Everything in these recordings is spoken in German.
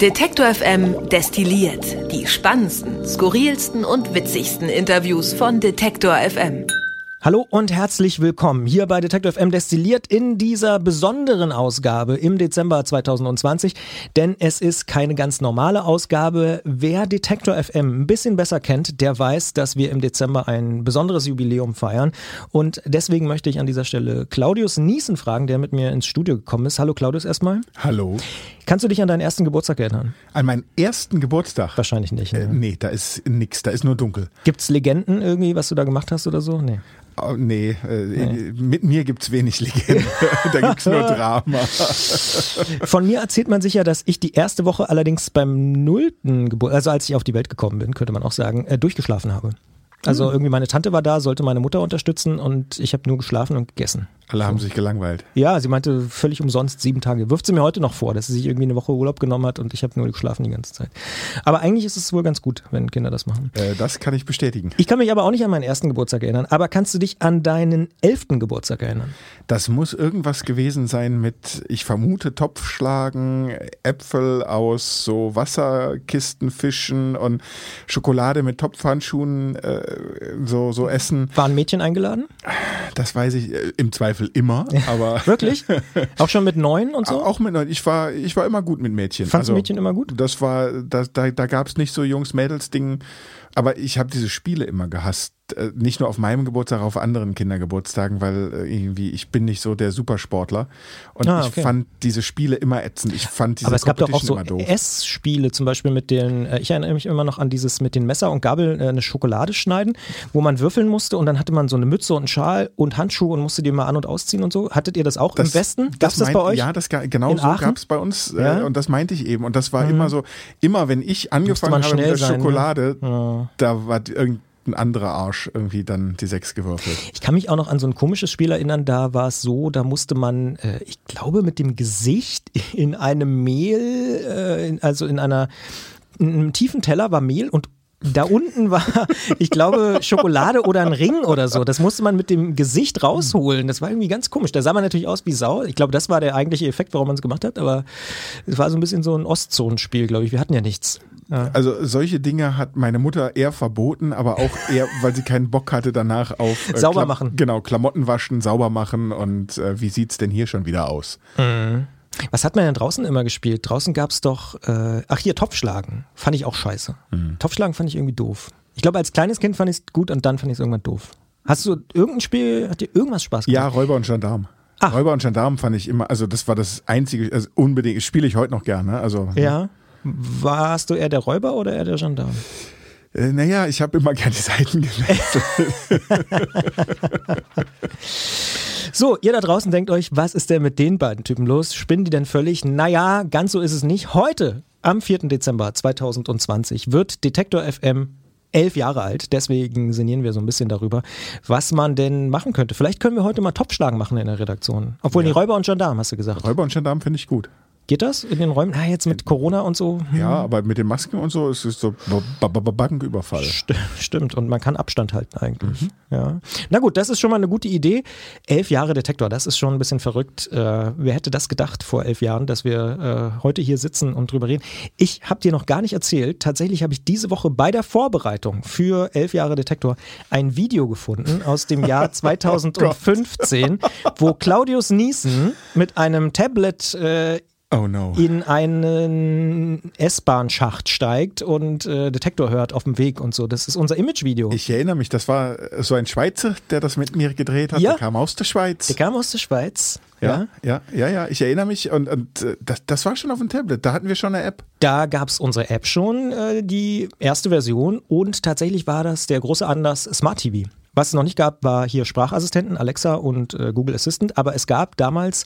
Detektor FM destilliert die spannendsten, skurrilsten und witzigsten Interviews von Detektor FM. Hallo und herzlich willkommen hier bei Detective FM destilliert in dieser besonderen Ausgabe im Dezember 2020, denn es ist keine ganz normale Ausgabe. Wer Detector FM ein bisschen besser kennt, der weiß, dass wir im Dezember ein besonderes Jubiläum feiern und deswegen möchte ich an dieser Stelle Claudius Niesen fragen, der mit mir ins Studio gekommen ist. Hallo Claudius erstmal. Hallo. Kannst du dich an deinen ersten Geburtstag erinnern? An meinen ersten Geburtstag? Wahrscheinlich nicht. Ne? Äh, nee, da ist nix, da ist nur dunkel. Gibt's Legenden irgendwie, was du da gemacht hast oder so? Nee. Oh, nee, äh, nee, mit mir gibt's wenig Legenden. da gibt's nur Drama. Von mir erzählt man sich ja, dass ich die erste Woche allerdings beim nullten Geburt, also als ich auf die Welt gekommen bin, könnte man auch sagen, äh, durchgeschlafen habe. Also irgendwie meine Tante war da, sollte meine Mutter unterstützen und ich habe nur geschlafen und gegessen. Alle haben sich gelangweilt. Ja, sie meinte völlig umsonst sieben Tage. Wirft sie mir heute noch vor, dass sie sich irgendwie eine Woche Urlaub genommen hat und ich habe nur geschlafen die ganze Zeit. Aber eigentlich ist es wohl ganz gut, wenn Kinder das machen. Äh, das kann ich bestätigen. Ich kann mich aber auch nicht an meinen ersten Geburtstag erinnern. Aber kannst du dich an deinen elften Geburtstag erinnern? Das muss irgendwas gewesen sein mit, ich vermute, Topfschlagen, Äpfel aus so Wasserkisten fischen und Schokolade mit Topfhandschuhen äh, so, so essen. Waren Mädchen eingeladen? Das weiß ich äh, im Zweifel immer, aber. Wirklich? Auch schon mit neun und so? Auch mit neun. Ich war, ich war immer gut mit Mädchen. Fandest also, Mädchen immer gut? Das war, da, da, da gab es nicht so Jungs-Mädels-Ding. Aber ich habe diese Spiele immer gehasst. Äh, nicht nur auf meinem Geburtstag, auch auf anderen Kindergeburtstagen, weil äh, irgendwie ich bin nicht so der Supersportler. Und ah, okay. ich fand diese Spiele immer ätzend. Ich fand diese Aber es gab doch auch so Essspiele, zum Beispiel mit den, äh, ich erinnere mich immer noch an dieses mit den Messer und Gabel eine Schokolade schneiden, wo man würfeln musste und dann hatte man so eine Mütze und einen Schal und Handschuhe und musste die mal an- und ausziehen und so. Hattet ihr das auch das, im Westen? Gab es das, das bei euch? Ja, das genau In so gab es bei uns ja? und das meinte ich eben. Und das war mhm. immer so, immer wenn ich angefangen habe mit der sein, ne? Schokolade, ne? ja da war irgendein anderer Arsch irgendwie dann die sechs gewürfelt. Ich kann mich auch noch an so ein komisches Spiel erinnern, da war es so, da musste man, äh, ich glaube, mit dem Gesicht in einem Mehl, äh, also in einer in einem tiefen Teller war Mehl und da unten war, ich glaube, Schokolade oder ein Ring oder so. Das musste man mit dem Gesicht rausholen. Das war irgendwie ganz komisch. Da sah man natürlich aus wie Sau. Ich glaube, das war der eigentliche Effekt, warum man es gemacht hat. Aber es war so ein bisschen so ein Ostzonenspiel, glaube ich. Wir hatten ja nichts. Ja. Also solche Dinge hat meine Mutter eher verboten, aber auch eher, weil sie keinen Bock hatte danach auf äh, sauber machen. Genau, Klamotten waschen, sauber machen und äh, wie sieht's denn hier schon wieder aus? Mhm. Was hat man denn draußen immer gespielt? Draußen gab's doch, äh, ach hier, Topfschlagen. Fand ich auch scheiße. Mhm. Topfschlagen fand ich irgendwie doof. Ich glaube, als kleines Kind fand ich es gut und dann fand ich es irgendwann doof. Hast du irgendein Spiel, hat dir irgendwas Spaß gemacht? Ja, Räuber und Gendarm. Ach. Räuber und Gendarm fand ich immer, also das war das einzige, also unbedingt, spiele ich heute noch gerne. Also, ja. Warst du eher der Räuber oder eher der Gendarm? Äh, naja, ich habe immer gerne die Seiten gewechselt. so, ihr da draußen denkt euch, was ist denn mit den beiden Typen los? Spinnen die denn völlig? Naja, ganz so ist es nicht. Heute, am 4. Dezember 2020, wird Detektor FM elf Jahre alt. Deswegen sinnieren wir so ein bisschen darüber, was man denn machen könnte. Vielleicht können wir heute mal Topfschlagen machen in der Redaktion. Obwohl, ja. die Räuber und Gendarm, hast du gesagt. Räuber und Gendarm finde ich gut. Geht das in den Räumen? Ah, jetzt mit Corona und so? Hm. Ja, aber mit den Masken und so ist es so Banküberfall. Stimmt, und man kann Abstand halten eigentlich. Mhm. Ja. Na gut, das ist schon mal eine gute Idee. Elf Jahre Detektor, das ist schon ein bisschen verrückt. Äh, wer hätte das gedacht vor elf Jahren, dass wir äh, heute hier sitzen und drüber reden? Ich habe dir noch gar nicht erzählt, tatsächlich habe ich diese Woche bei der Vorbereitung für elf Jahre Detektor ein Video gefunden aus dem Jahr 2015, oh wo Claudius Niesen mit einem Tablet äh, Oh no. in einen S-Bahn-Schacht steigt und äh, Detektor hört auf dem Weg und so. Das ist unser Image-Video. Ich erinnere mich, das war so ein Schweizer, der das mit mir gedreht hat. Ja. Der kam aus der Schweiz. Der kam aus der Schweiz. Ja, ja, ja, ja, ja. ich erinnere mich und, und äh, das, das war schon auf dem Tablet. Da hatten wir schon eine App. Da gab es unsere App schon, äh, die erste Version und tatsächlich war das der große Anlass Smart TV. Was es noch nicht gab, war hier Sprachassistenten, Alexa und äh, Google Assistant. Aber es gab damals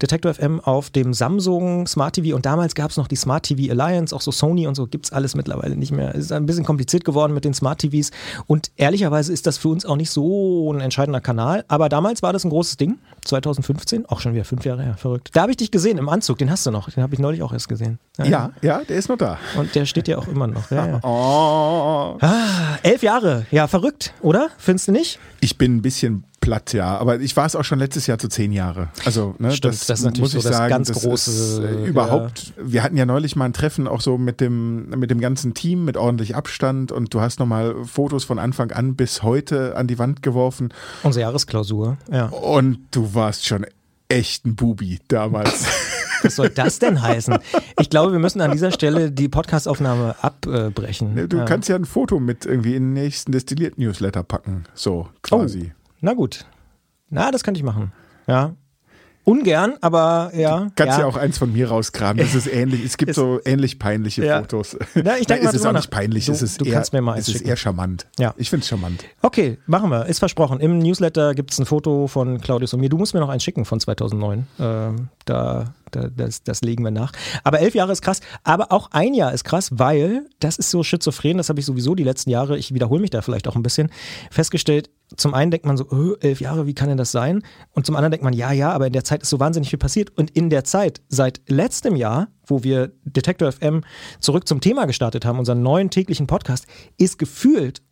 Detector FM auf dem Samsung Smart TV und damals gab es noch die Smart TV Alliance, auch so Sony und so gibt es alles mittlerweile nicht mehr. Es ist ein bisschen kompliziert geworden mit den Smart TVs und ehrlicherweise ist das für uns auch nicht so ein entscheidender Kanal. Aber damals war das ein großes Ding, 2015, auch schon wieder fünf Jahre her, verrückt. Da habe ich dich gesehen im Anzug, den hast du noch, den habe ich neulich auch erst gesehen. Ja, ja, ja, der ist noch da. Und der steht ja auch immer noch. Ja, ja. Oh. Ah, elf Jahre, ja, verrückt, oder? Findest du nicht? Ich bin ein bisschen platt, ja. Aber ich war es auch schon letztes Jahr zu zehn Jahre. Also, ne, Stimmt, das, das ist natürlich muss ich so das sagen, ganz das große, ist, äh, ja. überhaupt. Wir hatten ja neulich mal ein Treffen auch so mit dem, mit dem ganzen Team, mit ordentlich Abstand und du hast nochmal Fotos von Anfang an bis heute an die Wand geworfen Unsere Jahresklausur, ja. und du warst schon echt ein Bubi damals. Was soll das denn heißen? Ich glaube, wir müssen an dieser Stelle die Podcastaufnahme abbrechen. Ne, du Ja. kannst ja ein Foto mit irgendwie in den nächsten Destilliert-Newsletter packen. So, quasi. Na gut. Na, das könnte ich machen. Ja. Ungern, aber ja. Kannst ja. ja auch eins von mir rausgraben. Das ist ähnlich. Es gibt Es- so ähnlich peinliche Ja. Fotos. Na, ich denk Nein, mal es ist auch nicht peinlich. Du- es ist du eher, kannst mir mal eins es ist schicken. eher charmant. Ja. Ich finde es charmant. Okay, machen wir. Ist versprochen. Im Newsletter gibt es ein Foto von Claudius und mir. Du musst mir noch eins schicken von 2009. Ähm, da, da, das, das legen wir nach. Aber elf Jahre ist krass. Aber auch ein Jahr ist krass, weil das ist so schizophren. Das habe ich sowieso die letzten Jahre, ich wiederhole mich da vielleicht auch ein bisschen, festgestellt. Zum einen denkt man so, öh, elf Jahre, wie kann denn das sein? Und zum anderen denkt man, ja, ja, aber in der Zeit ist so wahnsinnig viel passiert. Und in der Zeit, seit letztem Jahr, wo wir Detektor FM zurück zum Thema gestartet haben, unseren neuen täglichen Podcast, ist gefühlt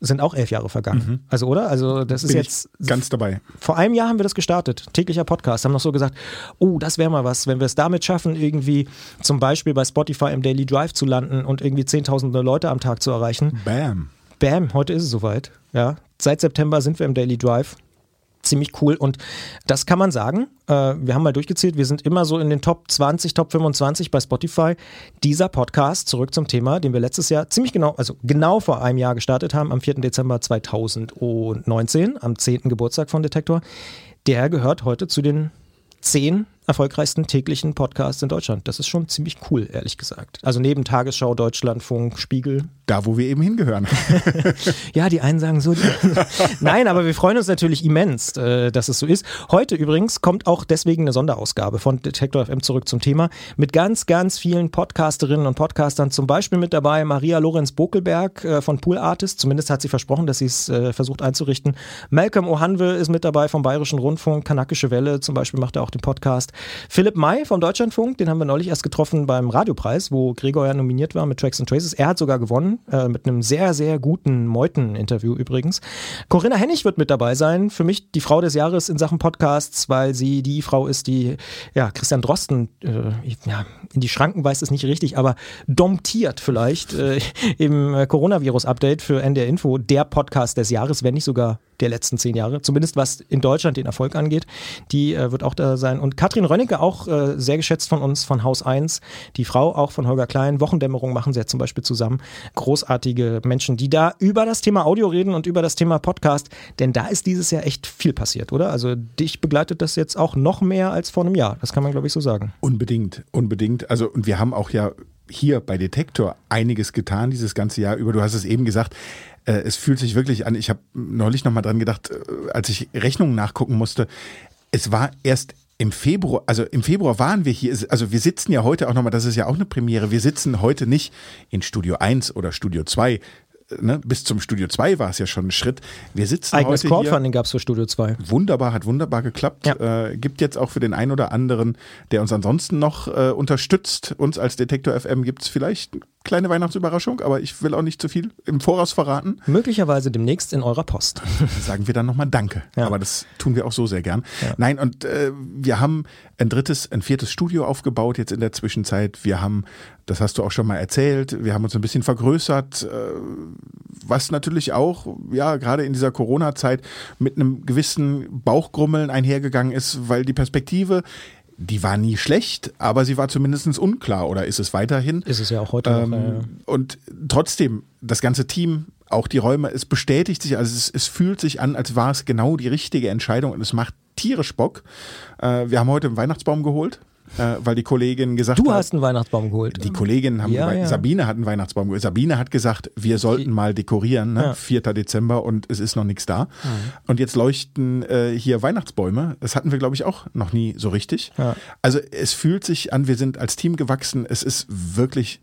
sind auch elf Jahre vergangen. Also, oder? Also, das ist Bin jetzt. ich ganz dabei. Vor einem Jahr haben wir das gestartet, täglicher Podcast, haben noch so gesagt, oh, das wäre mal was, wenn wir es damit schaffen, irgendwie zum Beispiel bei Spotify im Daily Drive zu landen und irgendwie zehntausende Leute am Tag zu erreichen. Bam. Bam, heute ist es soweit. Ja, seit September sind wir im Daily Drive. Ziemlich cool und das kann man sagen. Äh, wir haben mal durchgezählt, wir sind immer so in den Top 20, Top 25 bei Spotify. Dieser Podcast, zurück zum Thema, den wir letztes Jahr ziemlich genau, also genau vor einem Jahr gestartet haben, am 4. Dezember 2019, am 10. Geburtstag von Detektor, der gehört heute zu den zehn erfolgreichsten täglichen Podcasts in Deutschland. Das ist schon ziemlich cool, ehrlich gesagt. Also neben Tagesschau, Deutschlandfunk, Spiegel, Da, wo wir eben hingehören. ja, die einen sagen so. Nein, aber wir freuen uns natürlich immens, äh, dass es so ist. Heute übrigens kommt auch deswegen eine Sonderausgabe von Detektor FM zurück zum Thema mit ganz, ganz vielen Podcasterinnen und Podcastern. Zum Beispiel mit dabei Maria Lorenz Bokelberg äh, von Pool Artist. Zumindest hat sie versprochen, dass sie es äh, versucht einzurichten. Malcolm Ohanwe ist mit dabei vom Bayerischen Rundfunk. Kanakische Welle zum Beispiel macht er auch den Podcast. Philipp May vom Deutschlandfunk, den haben wir neulich erst getroffen beim Radiopreis, wo Gregor ja nominiert war mit Tracks and Traces. Er hat sogar gewonnen, äh, mit einem sehr, sehr guten Meuten-Interview übrigens. Corinna Hennig wird mit dabei sein. Für mich die Frau des Jahres in Sachen Podcasts, weil sie die Frau ist, die ja, Christian Drosten äh, ja, in die Schranken weist es nicht richtig, aber domptiert vielleicht äh, im äh, Coronavirus-Update für NDR Info der Podcast des Jahres, wenn nicht sogar der letzten zehn Jahre, zumindest was in Deutschland den Erfolg angeht. Die äh, wird auch da sein. Und Katrin Rönnecke, auch äh, sehr geschätzt von uns, von Haus 1, die Frau auch von Holger Klein. Wochendämmerung machen sie ja zum Beispiel zusammen. Großartige Menschen, die da über das Thema Audio reden und über das Thema Podcast, denn da ist dieses Jahr echt viel passiert, oder? Also dich begleitet das jetzt auch noch mehr als vor einem Jahr. Das kann man, glaube ich, so sagen. Unbedingt, unbedingt. Also, und wir haben auch ja hier bei Detektor einiges getan dieses ganze Jahr über. Du hast es eben gesagt, äh, es fühlt sich wirklich an. Ich habe neulich nochmal dran gedacht, äh, als ich Rechnungen nachgucken musste. Es war erst im Februar, also im Februar waren wir hier, also wir sitzen ja heute auch nochmal, das ist ja auch eine Premiere, wir sitzen heute nicht in Studio 1 oder Studio 2, ne? bis zum Studio 2 war es ja schon ein Schritt. Wir sitzen Eigenes heute. Crowdfunding gab es für Studio 2. Wunderbar, hat wunderbar geklappt. Ja. Äh, gibt jetzt auch für den einen oder anderen, der uns ansonsten noch äh, unterstützt, uns als Detektor FM gibt es vielleicht eine kleine Weihnachtsüberraschung, aber ich will auch nicht zu viel im Voraus verraten. Möglicherweise demnächst in eurer Post. Sagen wir dann nochmal Danke. Ja. Aber das tun wir auch so sehr gern. Nein, und äh, wir haben ein drittes, ein viertes Studio aufgebaut jetzt in der Zwischenzeit. Wir haben, das hast du auch schon mal erzählt, wir haben uns ein bisschen vergrößert, äh, was natürlich auch, ja, gerade in dieser Corona-Zeit mit einem gewissen Bauchgrummeln einhergegangen ist, weil die Perspektive, die war nie schlecht, aber sie war zumindest unklar oder ist es weiterhin. Ist es ja auch heute Ähm, noch. äh, Und trotzdem, das ganze Team, auch die Räume, es bestätigt sich, also es, es fühlt sich an, als war es genau die richtige Entscheidung und es macht tierisch Bock. Äh, wir haben heute einen Weihnachtsbaum geholt, äh, weil die Kollegin gesagt Du hat, hast einen Weihnachtsbaum geholt. die Kolleginnen haben, Ja, ja. Sabine hat einen Weihnachtsbaum geholt. Sabine hat gesagt, wir sollten mal dekorieren, ne? Ja. 4. Dezember und es ist noch nichts da. Mhm. Und jetzt leuchten äh, hier Weihnachtsbäume. Das hatten wir, glaube ich, auch noch nie so richtig. Also es fühlt sich an, wir sind als Team gewachsen. Es ist wirklich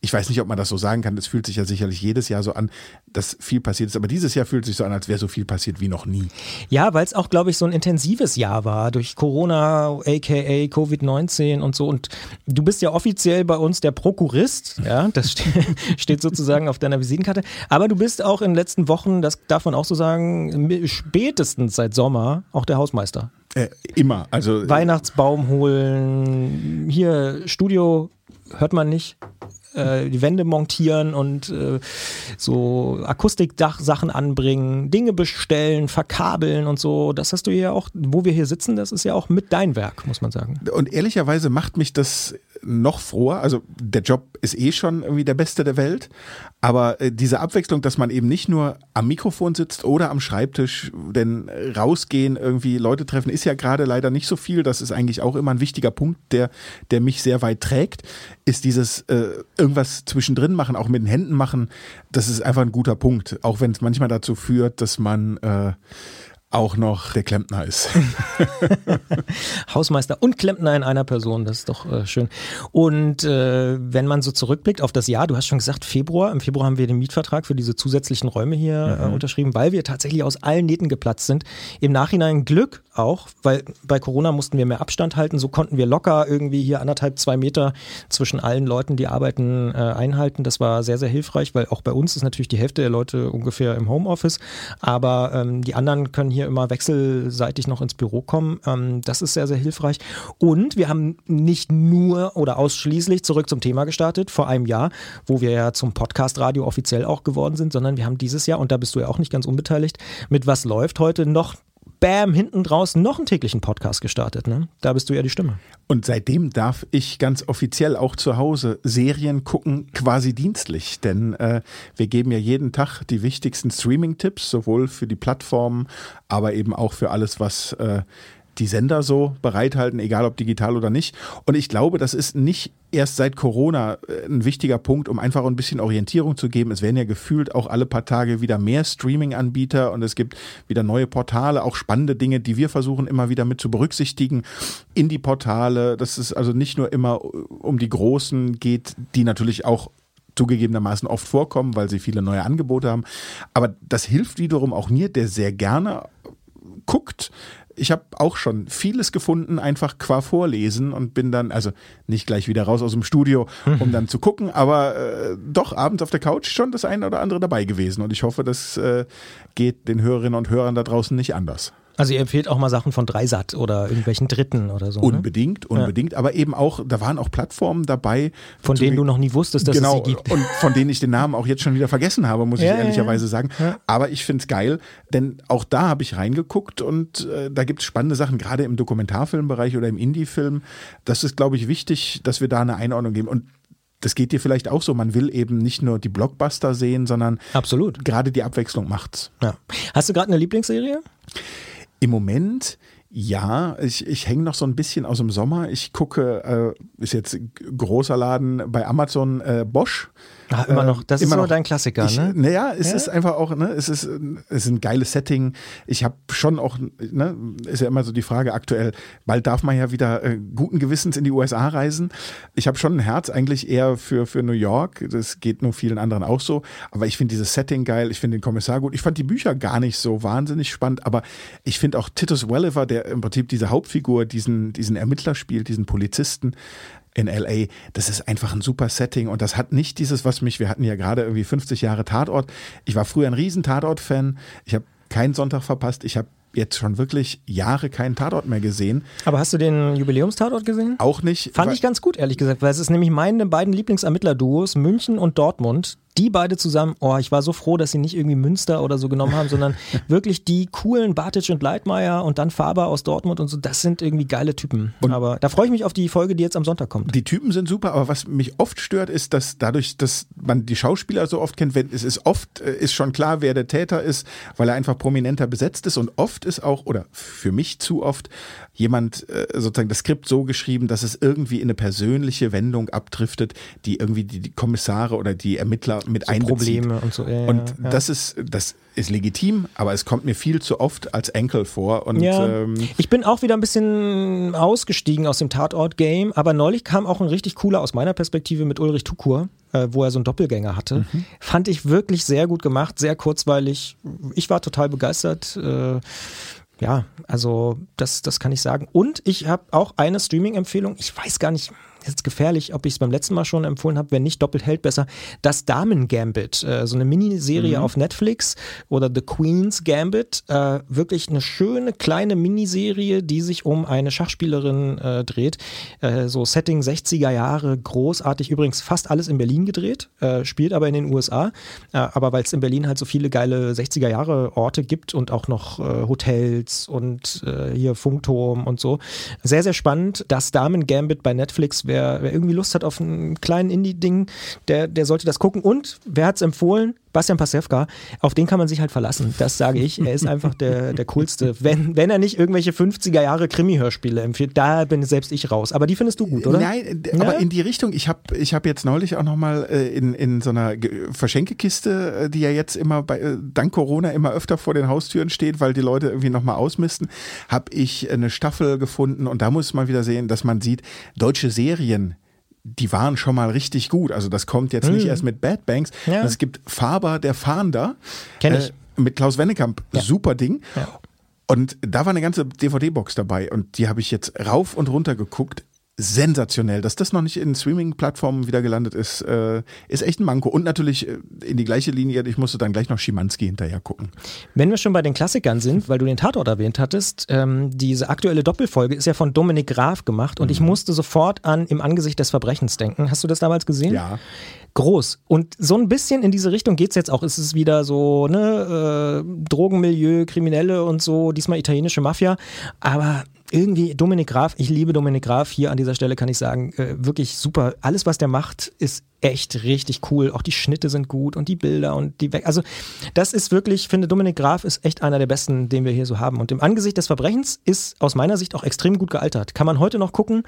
ich weiß nicht, ob man das so sagen kann. Es fühlt sich ja sicherlich jedes Jahr so an, dass viel passiert ist. Aber dieses Jahr fühlt sich so an, als wäre so viel passiert wie noch nie. Ja, weil es auch, glaube ich, so ein intensives Jahr war durch Corona, aka Covid-19 und so. Und du bist ja offiziell bei uns der Prokurist. Ja, das steht sozusagen auf deiner Visitenkarte. Aber du bist auch in den letzten Wochen, das darf man auch so sagen, spätestens seit Sommer auch der Hausmeister. Äh, immer. Also Weihnachtsbaum holen, hier Studio hört man nicht äh, die Wände montieren und äh, so Akustikdach-Sachen anbringen, Dinge bestellen, verkabeln und so. Das hast du ja auch, wo wir hier sitzen, das ist ja auch mit dein Werk, muss man sagen. Und ehrlicherweise macht mich das noch froher. Also der Job ist eh schon irgendwie der beste der Welt, aber äh, diese Abwechslung, dass man eben nicht nur am Mikrofon sitzt oder am Schreibtisch, denn rausgehen, irgendwie Leute treffen, ist ja gerade leider nicht so viel. Das ist eigentlich auch immer ein wichtiger Punkt, der, der mich sehr weit trägt, ist dieses äh, irgendwas zwischendrin machen, auch mit den Händen machen. Das ist einfach ein guter Punkt, auch wenn es manchmal dazu führt, dass man äh, auch noch der Klempner ist. Hausmeister und Klempner in einer Person, das ist doch äh, schön. Und äh, wenn man so zurückblickt auf das Jahr, du hast schon gesagt, Februar, im Februar haben wir den Mietvertrag für diese zusätzlichen Räume hier äh, mhm. äh, unterschrieben, weil wir tatsächlich aus allen Nähten geplatzt sind. Im Nachhinein Glück auch, weil bei Corona mussten wir mehr Abstand halten, so konnten wir locker irgendwie hier anderthalb, zwei Meter zwischen allen Leuten, die arbeiten, äh, einhalten. Das war sehr, sehr hilfreich, weil auch bei uns ist natürlich die Hälfte der Leute ungefähr im Homeoffice, aber ähm, die anderen können hier immer wechselseitig noch ins Büro kommen. Ähm, das ist sehr, sehr hilfreich. Und wir haben nicht nur oder ausschließlich zurück zum Thema gestartet vor einem Jahr, wo wir ja zum Podcast Radio offiziell auch geworden sind, sondern wir haben dieses Jahr, und da bist du ja auch nicht ganz unbeteiligt, mit was läuft heute noch bam, hinten draußen noch einen täglichen Podcast gestartet. Ne? Da bist du ja die Stimme. Und seitdem darf ich ganz offiziell auch zu Hause Serien gucken, quasi dienstlich. Denn äh, wir geben ja jeden Tag die wichtigsten Streaming-Tipps, sowohl für die Plattformen, aber eben auch für alles, was äh, die Sender so bereithalten, egal ob digital oder nicht. Und ich glaube, das ist nicht erst seit Corona äh, ein wichtiger Punkt, um einfach ein bisschen Orientierung zu geben. Es werden ja gefühlt auch alle paar Tage wieder mehr Streaming-Anbieter und es gibt wieder neue Portale, auch spannende Dinge, die wir versuchen immer wieder mit zu berücksichtigen in die Portale. Dass es also nicht nur immer um die großen geht, die natürlich auch zugegebenermaßen oft vorkommen, weil sie viele neue Angebote haben. Aber das hilft wiederum auch mir, der sehr gerne guckt, ich habe auch schon vieles gefunden, einfach qua Vorlesen und bin dann, also nicht gleich wieder raus aus dem Studio, um dann zu gucken, aber äh, doch abends auf der Couch schon das eine oder andere dabei gewesen. Und ich hoffe, das äh, geht den Hörerinnen und Hörern da draußen nicht anders. Also ihr empfehlt auch mal Sachen von Dreisat oder irgendwelchen Dritten oder so. Unbedingt, ne? unbedingt. Ja. Aber eben auch, da waren auch Plattformen dabei. Von denen du noch nie wusstest, dass genau, es sie gibt. Und von denen ich den Namen auch jetzt schon wieder vergessen habe, muss ja, ich ehrlicherweise ja, sagen. Aber ich finde es geil, denn auch da habe ich reingeguckt und äh, da gibt es spannende Sachen, gerade im Dokumentarfilmbereich oder im Indie-Film. Das ist, glaube ich, wichtig, dass wir da eine Einordnung geben. Und das geht dir vielleicht auch so. Man will eben nicht nur die Blockbuster sehen, sondern Absolut. gerade die Abwechslung macht's. Ja. Hast du gerade eine Lieblingsserie? Im Moment ja, ich, ich hänge noch so ein bisschen aus dem Sommer. Ich gucke, äh, ist jetzt großer Laden bei Amazon äh, Bosch. Ach, immer noch, das immer ist so dein Klassiker, ich, ne? Naja, es ja? ist einfach auch, ne, es ist, es ist ein geiles Setting. Ich habe schon auch, ne, ist ja immer so die Frage aktuell, bald darf man ja wieder äh, guten Gewissens in die USA reisen. Ich habe schon ein Herz eigentlich eher für, für New York. Das geht nur vielen anderen auch so. Aber ich finde dieses Setting geil, ich finde den Kommissar gut. Ich fand die Bücher gar nicht so wahnsinnig spannend, aber ich finde auch Titus Welliver, der im Prinzip diese Hauptfigur, diesen, diesen Ermittler spielt, diesen Polizisten, in LA, das ist einfach ein super Setting und das hat nicht dieses, was mich, wir hatten ja gerade irgendwie 50 Jahre Tatort. Ich war früher ein riesen Tatort-Fan. Ich habe keinen Sonntag verpasst. Ich habe jetzt schon wirklich Jahre keinen Tatort mehr gesehen. Aber hast du den Jubiläumstatort gesehen? Auch nicht. Fand ich ganz gut, ehrlich gesagt, weil es ist nämlich meine beiden Lieblingsermittler-Duos, München und Dortmund, die beide zusammen, oh, ich war so froh, dass sie nicht irgendwie Münster oder so genommen haben, sondern wirklich die coolen Bartic und Leitmeier und dann Faber aus Dortmund und so, das sind irgendwie geile Typen. Und aber da freue ich mich auf die Folge, die jetzt am Sonntag kommt. Die Typen sind super, aber was mich oft stört, ist, dass dadurch, dass man die Schauspieler so oft kennt, wenn, es ist oft, äh, ist schon klar, wer der Täter ist, weil er einfach prominenter besetzt ist und oft ist auch, oder für mich zu oft, jemand äh, sozusagen das Skript so geschrieben, dass es irgendwie in eine persönliche Wendung abdriftet, die irgendwie die, die Kommissare oder die Ermittler mit so einbezieht. Probleme und so. Ja, und ja. das ist, das ist legitim, aber es kommt mir viel zu oft als Enkel vor. Und, ja. ähm, ich bin auch wieder ein bisschen ausgestiegen aus dem Tatort-Game, aber neulich kam auch ein richtig cooler aus meiner Perspektive mit Ulrich Tukur äh, wo er so einen Doppelgänger hatte. Mhm. Fand ich wirklich sehr gut gemacht, sehr kurzweilig. Ich war total begeistert. Äh, ja, also das, das kann ich sagen. Und ich habe auch eine Streaming-Empfehlung. Ich weiß gar nicht, jetzt gefährlich, ob ich es beim letzten Mal schon empfohlen habe, wenn nicht doppelt hält besser, das Damen Gambit, äh, so eine Miniserie mhm. auf Netflix oder The Queen's Gambit, äh, wirklich eine schöne kleine Miniserie, die sich um eine Schachspielerin äh, dreht, äh, so Setting 60er Jahre, großartig, übrigens fast alles in Berlin gedreht, äh, spielt aber in den USA, äh, aber weil es in Berlin halt so viele geile 60er Jahre Orte gibt und auch noch Hotels und hier Funkturm und so, sehr, sehr spannend, das Damen Gambit bei Netflix wer, wer irgendwie Lust hat auf einen kleinen Indie-Ding, der, der sollte das gucken. Und wer hat es empfohlen? Bastian Pasewka, auf den kann man sich halt verlassen. Das sage ich. Er ist einfach der, der coolste. Wenn, wenn er nicht irgendwelche 50er Jahre Krimi-Hörspiele empfiehlt, da bin selbst ich raus. Aber die findest du gut, oder? Nein, ja? aber in die Richtung. Ich habe ich hab jetzt neulich auch nochmal äh, in, in so einer Verschenkekiste, äh, die ja jetzt immer bei, äh, dank Corona immer öfter vor den Haustüren steht, weil die Leute irgendwie nochmal ausmisten, habe ich eine Staffel gefunden und da muss man wieder sehen, dass man sieht, deutsche Serien die waren schon mal richtig gut. Also das kommt jetzt hm. nicht erst mit Bad Banks. Ja. Es gibt Faber der Fahnder. Kenn ich. Äh, mit Klaus Wennekamp. Ja. Super Ding. Ja. Und da war eine ganze DVD-Box dabei und die habe ich jetzt rauf und runter geguckt sensationell. Dass das noch nicht in Streaming-Plattformen wieder gelandet ist, äh, ist echt ein Manko. Und natürlich äh, in die gleiche Linie, ich musste dann gleich noch Schimanski hinterher gucken. Wenn wir schon bei den Klassikern sind, weil du den Tatort erwähnt hattest, ähm, diese aktuelle Doppelfolge ist ja von Dominik Graf gemacht und mhm. ich musste sofort an Im Angesicht des Verbrechens denken. Hast du das damals gesehen? Ja groß. Und so ein bisschen in diese Richtung geht es jetzt auch. Es ist wieder so, ne, äh, Drogenmilieu, Kriminelle und so, diesmal italienische Mafia. Aber irgendwie Dominik Graf, ich liebe Dominik Graf. Hier an dieser Stelle kann ich sagen, äh, wirklich super. Alles, was der macht, ist echt richtig cool. Auch die Schnitte sind gut und die Bilder und die. We also, das ist wirklich, ich finde, Dominik Graf ist echt einer der besten, den wir hier so haben. Und im Angesicht des Verbrechens ist aus meiner Sicht auch extrem gut gealtert. Kann man heute noch gucken.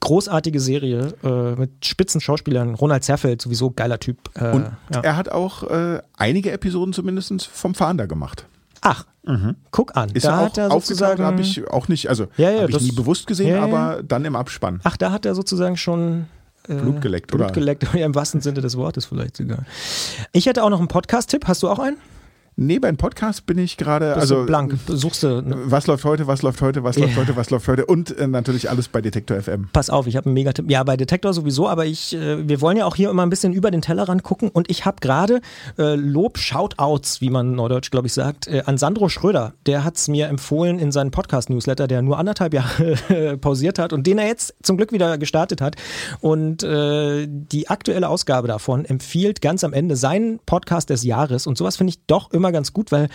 Großartige Serie äh, mit spitzen Schauspielern. Ronald Zerfeld, sowieso geiler Typ. Äh, und ja. er hat auch äh, einige Episoden zumindest vom Fahnder gemacht. Ach, mhm. guck an. Ist da er auch er sozusagen habe ich auch nicht, also ja, ja, habe ich nie bewusst gesehen, ja, aber dann im Abspann. Ach, da hat er sozusagen schon äh, Blut geleckt, Blut oder? geleckt, ja, im wahrsten Sinne des Wortes vielleicht sogar. Ich hätte auch noch einen Podcast-Tipp. Hast du auch einen? Nee, beim Podcast bin ich gerade, also blank, suchst du. Ne? Was läuft heute, was läuft heute, was läuft heute, was läuft heute und äh, natürlich alles bei Detektor FM. Pass auf, ich habe einen Megatipp. Ja, bei Detektor sowieso, aber ich, äh, wir wollen ja auch hier immer ein bisschen über den Tellerrand gucken und ich habe gerade äh, Lob, Shoutouts, wie man neudeutsch, glaube ich, sagt, äh, an Sandro Schröder. Der hat es mir empfohlen in seinem Podcast-Newsletter, der nur anderthalb Jahre pausiert hat und den er jetzt zum Glück wieder gestartet hat. Und äh, die aktuelle Ausgabe davon empfiehlt ganz am Ende seinen Podcast des Jahres und sowas finde ich doch immer immer ganz gut, weil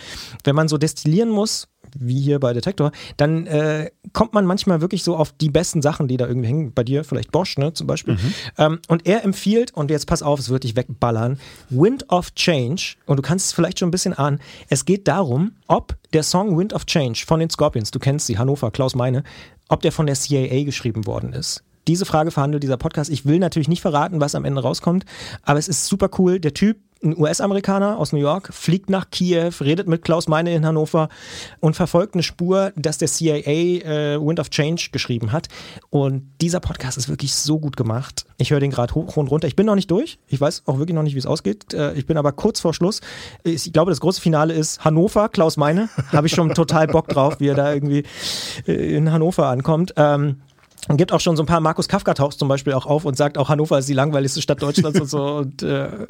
wenn man so destillieren muss, wie hier bei Detektor, dann äh, kommt man manchmal wirklich so auf die besten Sachen, die da irgendwie hängen. Bei dir vielleicht Bosch, ne, zum Beispiel. Mhm. Ähm, und er empfiehlt, und jetzt pass auf, es wird dich wegballern, Wind of Change. Und du kannst es vielleicht schon ein bisschen ahnen. Es geht darum, ob der Song Wind of Change von den Scorpions, du kennst sie, Hannover, Klaus Meine, ob der von der CIA geschrieben worden ist. Diese Frage verhandelt dieser Podcast. Ich will natürlich nicht verraten, was am Ende rauskommt, aber es ist super cool. Der Typ ein US-Amerikaner aus New York fliegt nach Kiew, redet mit Klaus Meine in Hannover und verfolgt eine Spur, dass der CIA äh, Wind of Change geschrieben hat. Und dieser Podcast ist wirklich so gut gemacht. Ich höre den gerade hoch und runter. Ich bin noch nicht durch. Ich weiß auch wirklich noch nicht, wie es ausgeht. Äh, ich bin aber kurz vor Schluss. Ich glaube, das große Finale ist Hannover, Klaus Meine. Habe ich schon total Bock drauf, wie er da irgendwie äh, in Hannover ankommt. Ähm, gibt auch schon so ein paar Markus Kafka taucht zum Beispiel auch auf und sagt auch Hannover ist die langweiligste Stadt Deutschlands und so. Und äh,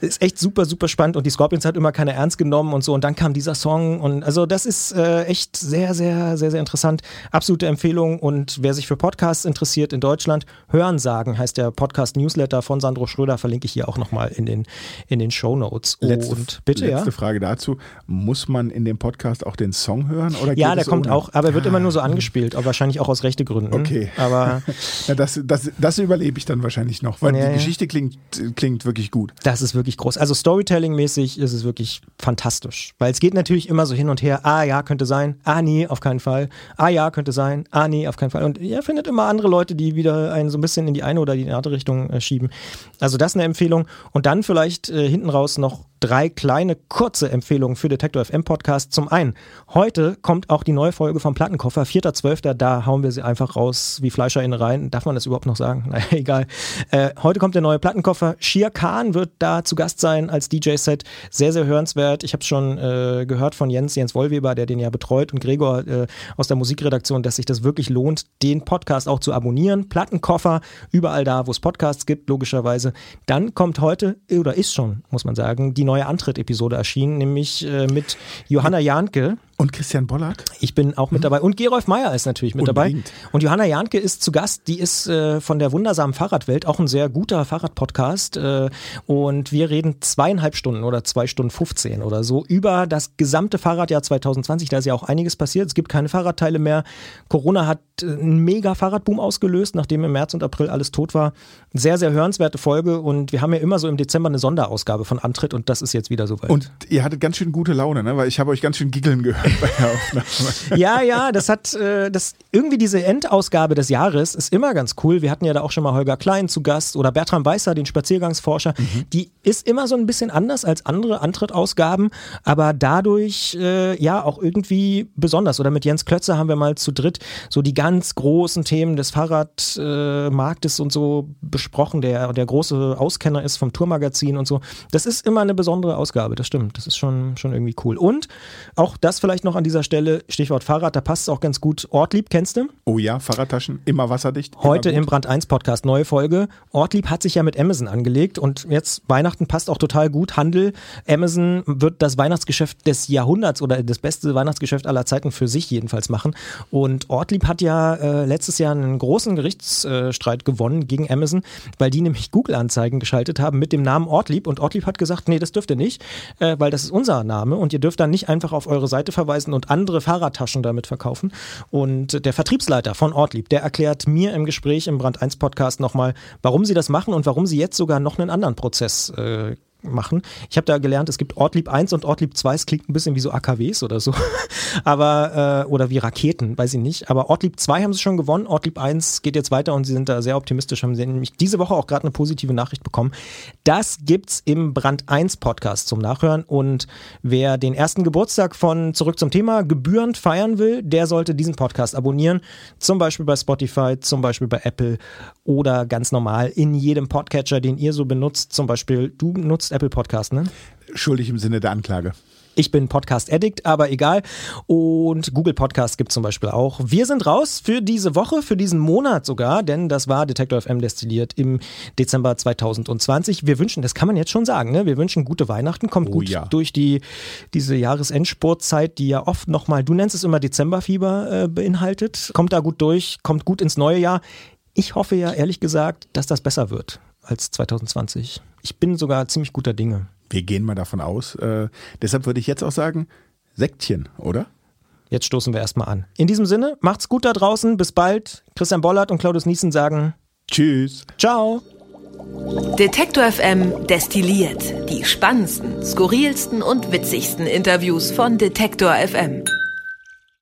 ist echt super super spannend. Und die Scorpions hat immer keine ernst genommen und so. Und dann kam dieser Song. Und also das ist äh, echt sehr sehr sehr sehr interessant. Absolute Empfehlung. Und wer sich für Podcasts interessiert in Deutschland Hören sagen heißt der Podcast Newsletter von Sandro Schröder verlinke ich hier auch nochmal in den in den Show Notes. Letzte, und bitte letzte ja? Frage dazu. Muss man in dem Podcast auch den Song hören oder ja der kommt ohne? auch aber er wird immer nur so ah. angespielt aber wahrscheinlich auch aus rechte Gründen okay aber ja, das, das, das überlebe ich dann wahrscheinlich noch, weil ja, die Geschichte klingt, klingt wirklich gut. Das ist wirklich groß. Also Storytelling-mäßig ist es wirklich fantastisch, weil es geht natürlich immer so hin und her. Ah ja, könnte sein. Ah nee, auf keinen Fall. Ah ja, könnte sein. Ah nee, auf keinen Fall. Und ihr findet immer andere Leute, die wieder einen so ein bisschen in die eine oder die andere Richtung äh, schieben. Also das ist eine Empfehlung. Und dann vielleicht äh, hinten raus noch drei kleine kurze Empfehlungen für Detektor FM Podcast. Zum einen, heute kommt auch die neue Folge vom Plattenkoffer, 4.12. Da hauen wir sie einfach raus wie Fleischer in rein. Darf man das überhaupt noch sagen? Naja, egal. Äh, heute kommt der neue Plattenkoffer. Shir Khan wird da zu Gast sein als DJ-Set. Sehr, sehr hörenswert. Ich habe schon äh, gehört von Jens, Jens Wollweber, der den ja betreut und Gregor äh, aus der Musikredaktion, dass sich das wirklich lohnt, den Podcast auch zu abonnieren. Plattenkoffer, überall da, wo es Podcasts gibt, logischerweise. Dann kommt heute, oder ist schon, muss man sagen, die neue Antritt-Episode erschienen, nämlich äh, mit Johanna Jahnke. Und Christian Bollert? Ich bin auch mit mhm. dabei. Und Gerolf Meyer ist natürlich mit Unbedingt. dabei. Und Johanna Jahnke ist zu Gast. Die ist äh, von der wundersamen Fahrradwelt, auch ein sehr guter Fahrradpodcast. Äh, und wir reden zweieinhalb Stunden oder zwei Stunden 15 oder so über das gesamte Fahrradjahr 2020. Da ist ja auch einiges passiert. Es gibt keine Fahrradteile mehr. Corona hat äh, einen mega Fahrradboom ausgelöst, nachdem im März und April alles tot war. Sehr, sehr hörenswerte Folge. Und wir haben ja immer so im Dezember eine Sonderausgabe von Antritt und das ist jetzt wieder soweit. Und ihr hattet ganz schön gute Laune, ne? weil ich habe euch ganz schön giggeln gehört bei der Aufnahme. ja, ja, das hat äh, das irgendwie diese Endausgabe des Jahres ist immer ganz cool. Wir hatten ja da auch schon mal Holger Klein zu Gast oder Bertram Weißer, den Spaziergangsforscher. Mhm. Die ist immer so ein bisschen anders als andere Antrittausgaben, aber dadurch äh, ja auch irgendwie besonders. Oder mit Jens Klötzer haben wir mal zu dritt so die ganz großen Themen des Fahrradmarktes äh, und so besprochen, der der große Auskenner ist vom Tourmagazin und so. Das ist immer eine besondere Ausgabe, das stimmt. Das ist schon, schon irgendwie cool. Und auch das vielleicht vielleicht noch an dieser Stelle, Stichwort Fahrrad, da passt es auch ganz gut. Ortlieb, kennst du? Oh ja, Fahrradtaschen, immer wasserdicht. Immer Heute im Brand 1 Podcast, neue Folge. Ortlieb hat sich ja mit Amazon angelegt und jetzt Weihnachten passt auch total gut. Handel, Amazon wird das Weihnachtsgeschäft des Jahrhunderts oder das beste Weihnachtsgeschäft aller Zeiten für sich jedenfalls machen. Und Ortlieb hat ja äh, letztes Jahr einen großen Gerichtsstreit gewonnen gegen Amazon, weil die nämlich Google-Anzeigen geschaltet haben mit dem Namen Ortlieb und Ortlieb hat gesagt, nee, das dürft ihr nicht, äh, weil das ist unser Name und ihr dürft dann nicht einfach auf eure Seite verweisen verweisen und andere Fahrradtaschen damit verkaufen. Und der Vertriebsleiter von Ortlieb, der erklärt mir im Gespräch im Brand 1 Podcast nochmal, warum sie das machen und warum sie jetzt sogar noch einen anderen Prozess äh, machen. Ich habe da gelernt, es gibt Ortlieb 1 und Ortlieb 2, es klingt ein bisschen wie so AKWs oder so, aber äh, oder wie Raketen, weiß ich nicht. Aber Ortlieb 2 haben sie schon gewonnen, Ortlieb 1 geht jetzt weiter und sie sind da sehr optimistisch, haben sie nämlich diese Woche auch gerade eine positive Nachricht bekommen. Das gibt's im Brand 1 Podcast zum Nachhören und wer den ersten Geburtstag von Zurück zum Thema gebührend feiern will, der sollte diesen Podcast abonnieren, zum Beispiel bei Spotify, zum Beispiel bei Apple oder ganz normal in jedem Podcatcher, den ihr so benutzt. Zum Beispiel, du nutzt Apple Podcast, ne? Schuldig im Sinne der Anklage. Ich bin Podcast Addict, aber egal. Und Google Podcast gibt zum Beispiel auch. Wir sind raus für diese Woche, für diesen Monat sogar, denn das war Detektor FM destilliert im Dezember 2020. Wir wünschen, das kann man jetzt schon sagen, ne? wir wünschen gute Weihnachten, kommt oh, gut ja. durch die, diese Jahresendsportzeit, die ja oft nochmal, du nennst es immer Dezemberfieber äh, beinhaltet. Kommt da gut durch, kommt gut ins neue Jahr. Ich hoffe ja ehrlich gesagt, dass das besser wird als 2020. Ich bin sogar ziemlich guter Dinge. Wir gehen mal davon aus. Äh, deshalb würde ich jetzt auch sagen, Sektchen, oder? Jetzt stoßen wir erstmal an. In diesem Sinne, macht's gut da draußen. Bis bald. Christian Bollert und Claudius Niesen sagen Tschüss. Ciao. Detektor FM destilliert die spannendsten, skurrilsten und witzigsten Interviews von Detektor FM.